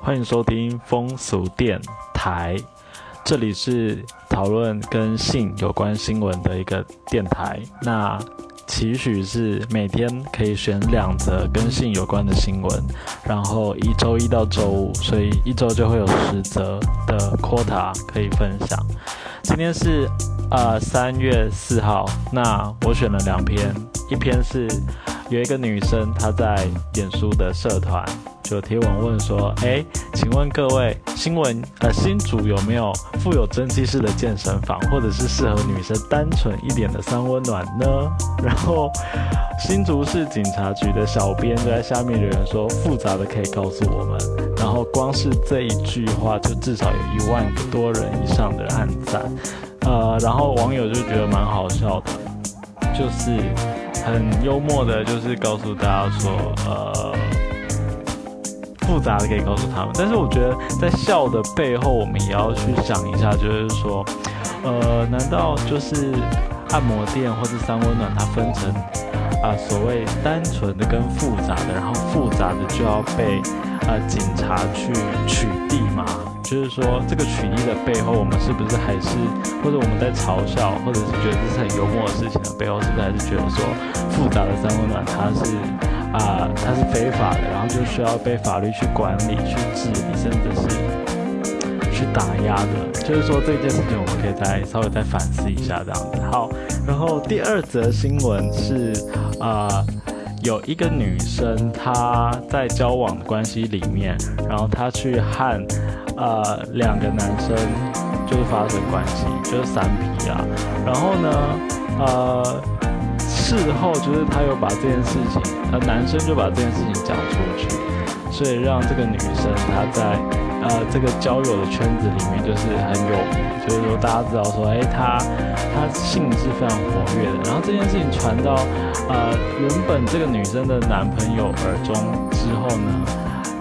欢迎收听风俗电台，这里是讨论跟性有关新闻的一个电台。那期许是每天可以选两则跟性有关的新闻，然后一周一到周五，所以一周就会有十则的 quota 可以分享。今天是呃三月四号，那我选了两篇，一篇是有一个女生她在演书的社团。就贴文问说：“哎，请问各位新闻呃新竹有没有富有蒸汽式的健身房，或者是适合女生单纯一点的三温暖呢？” 然后新竹市警察局的小编就在下面留言说：“复杂的可以告诉我们。”然后光是这一句话就至少有一万多人以上的按赞，呃，然后网友就觉得蛮好笑的，就是很幽默的，就是告诉大家说：“呃。”复杂的可以告诉他们，但是我觉得在笑的背后，我们也要去想一下，就是说，呃，难道就是按摩店或者三温暖，它分成啊所谓单纯的跟复杂的，然后复杂的就要被啊警察去取缔吗？就是说，这个取缔的背后，我们是不是还是或者我们在嘲笑，或者是觉得这是很幽默的事情的背后，是不是还是觉得说复杂的三温暖它是？啊，它是非法的，然后就需要被法律去管理、去治理，甚至是去打压的。就是说这件事情，我们可以再稍微再反思一下这样子。好，然后第二则新闻是啊，有一个女生她在交往关系里面，然后她去和呃两个男生就是发生关系，就是三 P 啊，然后呢，呃。事后就是她有把这件事情，呃，男生就把这件事情讲出去，所以让这个女生她在呃这个交友的圈子里面就是很有，就是说大家知道说，哎，他他性是非常活跃的。然后这件事情传到呃原本这个女生的男朋友耳中之后呢，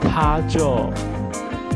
他就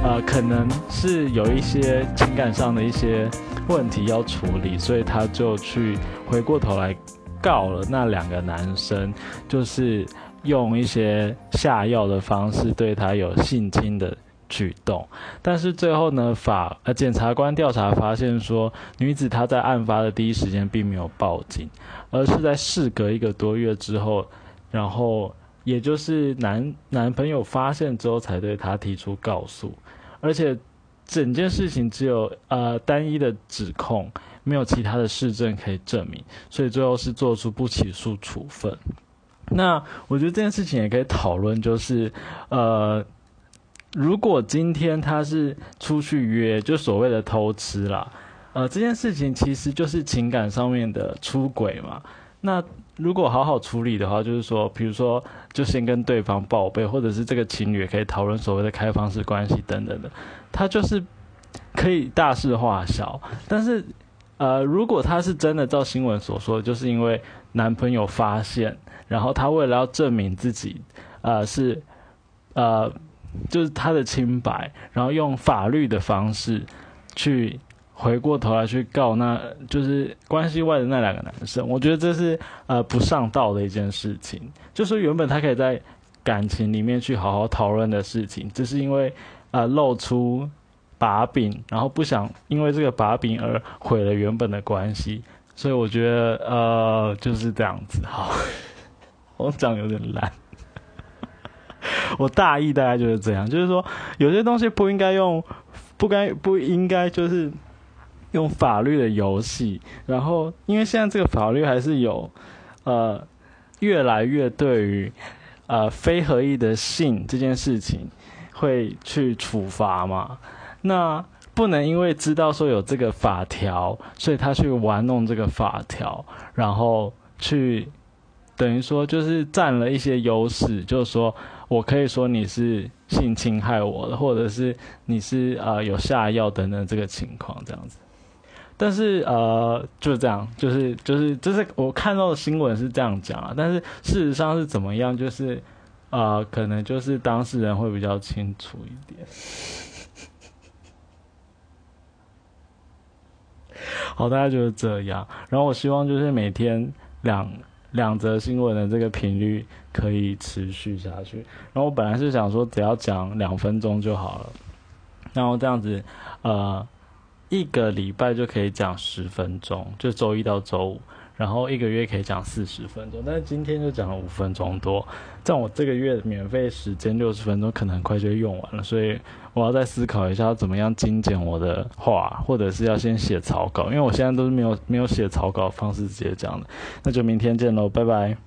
呃可能是有一些情感上的一些问题要处理，所以他就去回过头来。告了那两个男生，就是用一些下药的方式对他有性侵的举动，但是最后呢，法呃检察官调查发现说，女子她在案发的第一时间并没有报警，而是在事隔一个多月之后，然后也就是男男朋友发现之后才对她提出告诉，而且整件事情只有呃单一的指控。没有其他的市政可以证明，所以最后是做出不起诉处分。那我觉得这件事情也可以讨论，就是呃，如果今天他是出去约，就所谓的偷吃啦，呃，这件事情其实就是情感上面的出轨嘛。那如果好好处理的话，就是说，比如说，就先跟对方报备，或者是这个情侣也可以讨论所谓的开放式关系等等的，他就是可以大事化小，但是。呃，如果他是真的照新闻所说，就是因为男朋友发现，然后他为了要证明自己，呃，是，呃，就是他的清白，然后用法律的方式去回过头来去告，那就是关系外的那两个男生，我觉得这是呃不上道的一件事情。就是原本他可以在感情里面去好好讨论的事情，只是因为呃露出。把柄，然后不想因为这个把柄而毁了原本的关系，所以我觉得呃就是这样子。好，我讲有点烂，我大意大概就是这样，就是说有些东西不应该用，不该不应该就是用法律的游戏，然后因为现在这个法律还是有呃越来越对于呃非合意的性这件事情会去处罚嘛。那不能因为知道说有这个法条，所以他去玩弄这个法条，然后去等于说就是占了一些优势，就是说我可以说你是性侵害我的，或者是你是呃有下药等等这个情况这样子。但是呃就是这样，就是就是就是我看到的新闻是这样讲啊，但是事实上是怎么样，就是呃可能就是当事人会比较清楚一点。好，大家就是这样。然后我希望就是每天两两则新闻的这个频率可以持续下去。然后我本来是想说，只要讲两分钟就好了，然后这样子，呃，一个礼拜就可以讲十分钟，就周一到周五。然后一个月可以讲四十分钟，但是今天就讲了五分钟多，这样我这个月的免费时间六十分钟可能很快就用完了，所以我要再思考一下要怎么样精简我的话，或者是要先写草稿，因为我现在都是没有没有写草稿方式直接讲的，那就明天见喽，拜拜。